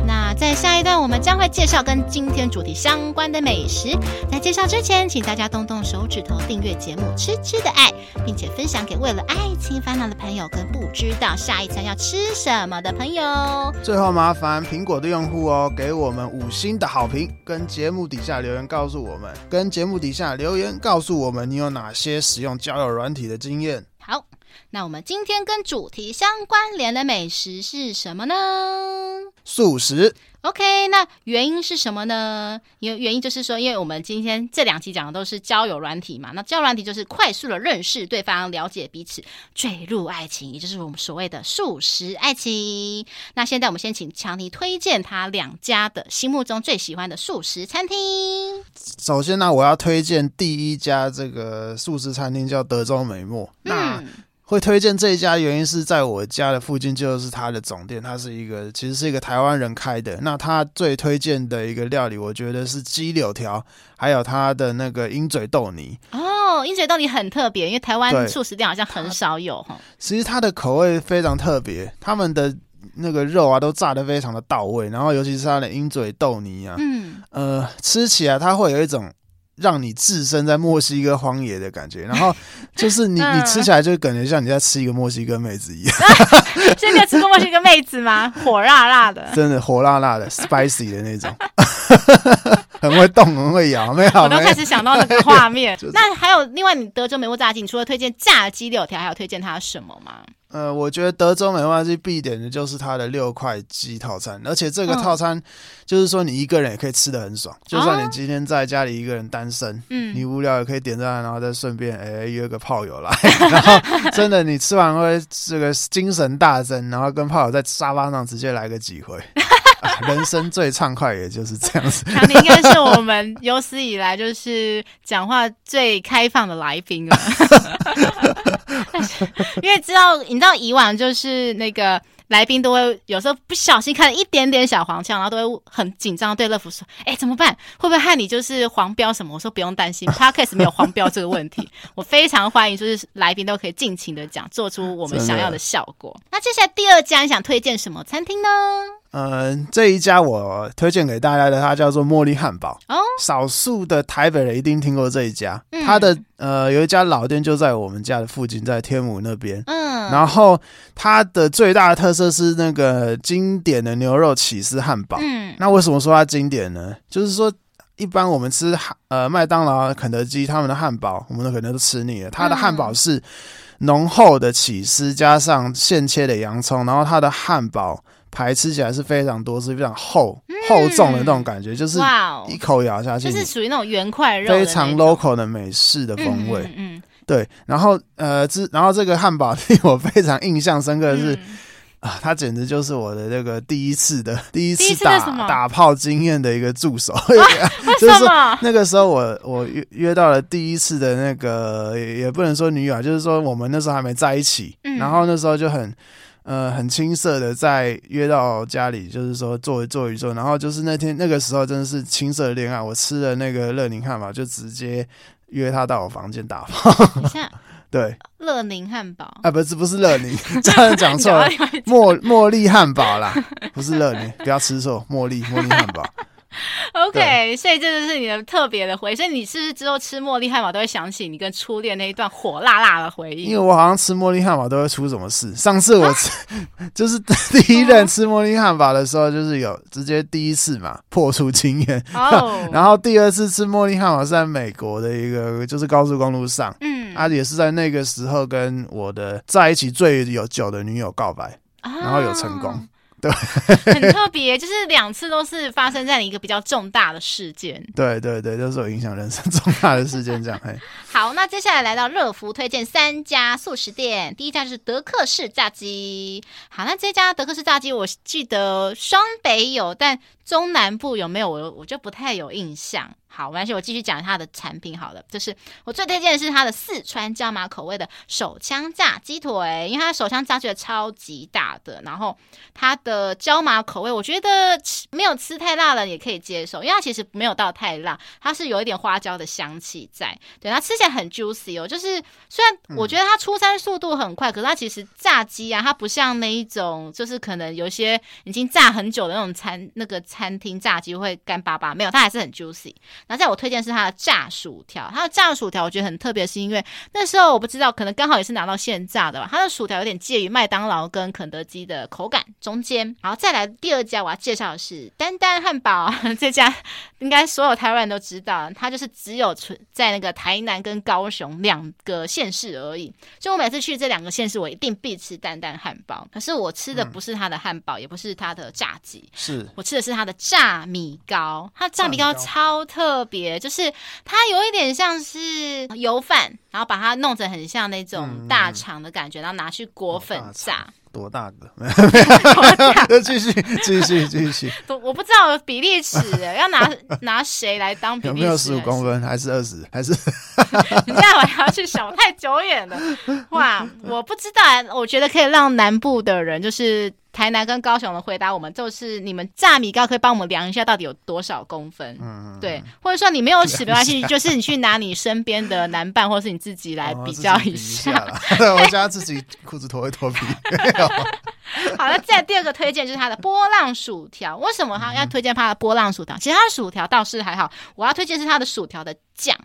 那。那在下一段，我们将会介绍跟今天主题相关的美食。在介绍之前，请大家动动手指头订阅节目《吃吃的爱》，并且分享给为了爱情烦恼的朋友，跟不知道下一餐要吃什么的朋友。最后，麻烦苹果的用户哦，给我们五星的好评，跟节目底下留言告诉我们，跟节目底下留言告诉我们你有哪些使用交友软体的经验。好。那我们今天跟主题相关联的美食是什么呢？素食。OK，那原因是什么呢？因为原因就是说，因为我们今天这两期讲的都是交友软体嘛，那交友软体就是快速的认识对方，了解彼此，坠入爱情，也就是我们所谓的素食爱情。那现在我们先请强尼推荐他两家的心目中最喜欢的素食餐厅。首先呢，我要推荐第一家这个素食餐厅叫德州美墨。那嗯。会推荐这一家原因是在我家的附近就是它的总店，它是一个其实是一个台湾人开的。那他最推荐的一个料理，我觉得是鸡柳条，还有他的那个鹰嘴豆泥。哦，鹰嘴豆泥很特别，因为台湾素食店好像很少有哈。其实它的口味非常特别，他们的那个肉啊都炸得非常的到位，然后尤其是它的鹰嘴豆泥啊，嗯，呃，吃起来它会有一种。让你置身在墨西哥荒野的感觉，然后就是你 你吃起来就感觉像你在吃一个墨西哥妹子一样。现 在吃过墨西哥妹子吗？火辣辣的，真的火辣辣的，spicy 的那种，很会动，很会咬，没有？我都开始想到那个画面。那还有另外，你德州美味炸鸡，你除了推荐炸鸡柳条，还有推荐它什么吗？呃，我觉得德州美味炸鸡必点的就是它的六块鸡套餐，而且这个套餐就是说你一个人也可以吃的很爽，嗯、就算你今天在家里一个人单身，嗯，你无聊也可以点这样，然后再顺便哎、欸、约个炮友来，然后真的你吃完会这个精神大增，然后跟炮友在沙发上直接来个几回。人生最畅快，也就是这样子。强尼应该是我们有史以来就是讲话最开放的来宾了。因为知道，你知道以往就是那个。来宾都会有时候不小心看了一点点小黄腔，然后都会很紧张，对乐福说：“哎，怎么办？会不会害你就是黄标什么？”我说：“不用担心，Podcast 没有黄标这个问题。我非常欢迎，就是来宾都可以尽情的讲，做出我们想要的效果。那接下来第二家，你想推荐什么餐厅呢？嗯，这一家我推荐给大家的，它叫做茉莉汉堡。哦，少数的台北人一定听过这一家。嗯、它的呃有一家老店就在我们家的附近，在天母那边。嗯，然后它的最大的特色是那个经典的牛肉起司汉堡。嗯，那为什么说它经典呢？就是说，一般我们吃汉呃麦当劳、肯德基他们的汉堡，我们都可能都吃腻了。它的汉堡是浓厚的起司加上现切的洋葱，然后它的汉堡。排吃起来是非常多，是非常厚、嗯、厚重的那种感觉，就是一口咬下去，就是属于那种圆块肉，非常 local 的美式的风味。嗯，嗯嗯对。然后呃，之然后这个汉堡 令我非常印象深刻的是、嗯、啊，他简直就是我的那个第一次的第一次打次打炮经验的一个助手。为什么？那个时候我我约约到了第一次的那个，也不能说女友，就是说我们那时候还没在一起，嗯、然后那时候就很。呃，很青涩的，在约到家里，就是说坐坐一坐，然后就是那天那个时候真的是青涩的恋爱。我吃了那个乐宁汉堡，就直接约他到我房间打炮。对，乐宁汉堡。啊，不是不是乐宁，这样讲错了，茉茉莉汉堡啦，不是乐宁，不要吃错，茉莉茉莉汉堡。OK，所以这就是你的特别的回忆。所以你是不是之后吃茉莉汉堡都会想起你跟初恋那一段火辣辣的回忆？因为我好像吃茉莉汉堡都会出什么事。上次我吃、啊、就是第一任吃茉莉汉堡的时候，就是有直接第一次嘛破除经验。哦、然后第二次吃茉莉汉堡是在美国的一个就是高速公路上，嗯，啊也是在那个时候跟我的在一起最有久的女友告白，啊、然后有成功。对，很特别，就是两次都是发生在一个比较重大的事件。对对对，都是有影响人生重大的事件，这样。嘿，好，那接下来来到乐福推荐三家素食店，第一家就是德克士炸鸡。好，那这家德克士炸鸡，我记得双北有，但中南部有没有？我我就不太有印象。好，没关系，我继续讲它的产品好了。就是我最推荐的是它的四川椒麻口味的手枪炸鸡腿，因为它的手枪炸鸡的超级大的，然后它的椒麻口味，我觉得没有吃太辣了也可以接受，因为它其实没有到太辣，它是有一点花椒的香气在。对，它吃起来很 juicy 哦，就是虽然我觉得它出餐速度很快，嗯、可是它其实炸鸡啊，它不像那一种，就是可能有些已经炸很久的那种餐那个餐厅炸鸡会干巴巴，没有，它还是很 juicy。然后在我推荐是它的炸薯条，它的炸薯条我觉得很特别，是因为那时候我不知道，可能刚好也是拿到现炸的吧。它的薯条有点介于麦当劳跟肯德基的口感中间。然后再来第二家我要介绍的是丹丹汉堡，这家应该所有台湾人都知道，它就是只有存在那个台南跟高雄两个县市而已。所以我每次去这两个县市，我一定必吃丹丹汉堡。可是我吃的不是它的汉堡，嗯、也不是它的炸鸡，是我吃的是它的炸米糕。它炸米糕超特。特别就是它有一点像是油饭，然后把它弄成很像那种大肠的感觉，嗯、然后拿去裹粉炸。多大个？没有没有，继续继续继续。我不知道比例尺，要拿拿谁来当比例尺？有没有十五公分？还是二十？还是？你这样我还要去想，太久远了。哇，我不知道。我觉得可以让南部的人就是。台南跟高雄的回答，我们就是你们炸米糕可以帮我们量一下到底有多少公分？嗯，对，或者说你没有尺没关系，就是你去拿你身边的男伴，或是你自己来比较一下。我叫他自己裤子脱一脱皮。好了，再第二个推荐就是它的波浪薯条。为什么他要推荐它的波浪薯条？其实它的薯条倒是还好，我要推荐是它的薯条的酱，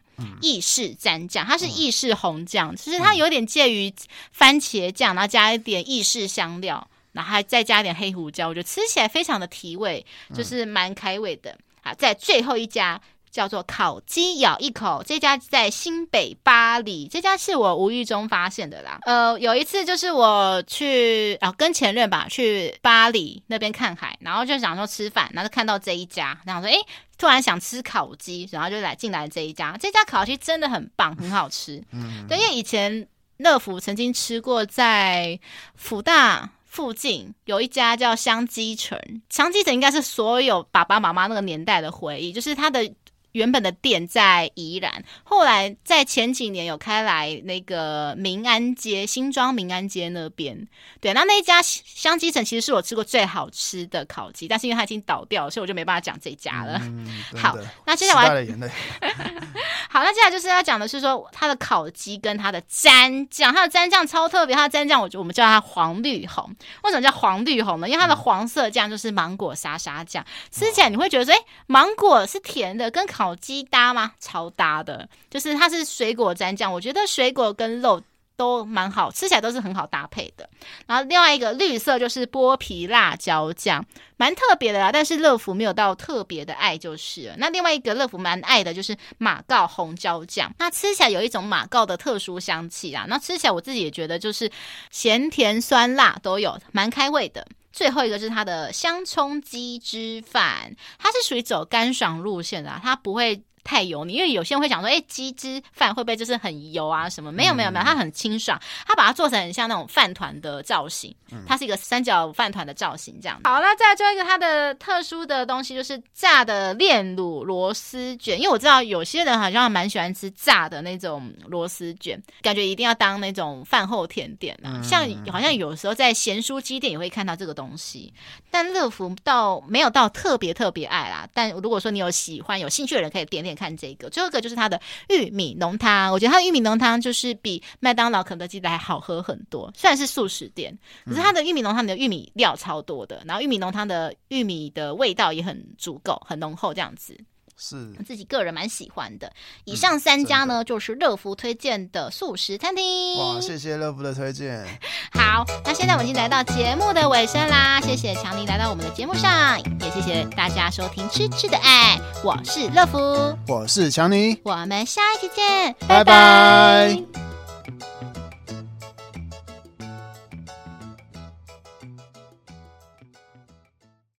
意式蘸酱，它是意式红酱，其实它有点介于番茄酱，然后加一点意式香料。然后还再加点黑胡椒，我觉得吃起来非常的提味，就是蛮开胃的。好，在最后一家叫做烤鸡咬一口，这家在新北巴黎，这家是我无意中发现的啦。呃，有一次就是我去啊跟前任吧去巴黎那边看海，然后就想说吃饭，然后就看到这一家，然后说哎，突然想吃烤鸡，然后就来进来这一家，这家烤鸡真的很棒，很好吃。嗯，对，因为以前乐福曾经吃过在福大。附近有一家叫香鸡城，香鸡城应该是所有爸爸妈妈那个年代的回忆，就是它的。原本的店在宜兰，后来在前几年有开来那个民安街新庄民安街那边，对，那那一家香鸡城其实是我吃过最好吃的烤鸡，但是因为它已经倒掉了，所以我就没办法讲这家了。嗯、好，那接下来 好，那接下来就是要讲的是说它的烤鸡跟它的蘸酱，它的蘸酱超特别，它的蘸酱我我们叫它黄绿红，为什么叫黄绿红呢？因为它的黄色酱就是芒果沙沙酱，吃起来你会觉得说，哎，芒果是甜的，跟烤烤鸡搭吗？超搭的，就是它是水果蘸酱，我觉得水果跟肉都蛮好，吃起来都是很好搭配的。然后另外一个绿色就是剥皮辣椒酱，蛮特别的啦，但是乐福没有到特别的爱就是。那另外一个乐福蛮爱的就是马告红椒酱，那吃起来有一种马告的特殊香气啊。那吃起来我自己也觉得就是咸甜酸辣都有，蛮开胃的。最后一个是它的香葱鸡汁饭，它是属于走干爽路线的啊，它不会。太油腻，因为有些人会想说，哎，鸡汁饭会不会就是很油啊？什么？没有，没有，没有，它很清爽。它把它做成很像那种饭团的造型，它是一个三角饭团的造型，这样。好，那再来最后一个它的特殊的东西就是炸的炼乳螺丝卷，因为我知道有些人好像蛮喜欢吃炸的那种螺丝卷，感觉一定要当那种饭后甜点啊。像好像有时候在咸酥鸡店也会看到这个东西，但乐福倒没有到特别特别爱啦。但如果说你有喜欢、有兴趣的人，可以点点点。看这个，最后一个就是它的玉米浓汤。我觉得它的玉米浓汤就是比麦当劳、肯德基的还好喝很多。虽然是素食店，可是它的玉米浓汤里的玉米料超多的，然后玉米浓汤的玉米的味道也很足够、很浓厚，这样子。是自己个人蛮喜欢的。以上三家呢，嗯、就是乐福推荐的素食餐厅。哇，谢谢乐福的推荐。好，那现在我们已经来到节目的尾声啦，谢谢强尼来到我们的节目上，也谢谢大家收听《吃吃的爱》，我是乐福，我是强尼，我们下一期见，拜拜。拜拜。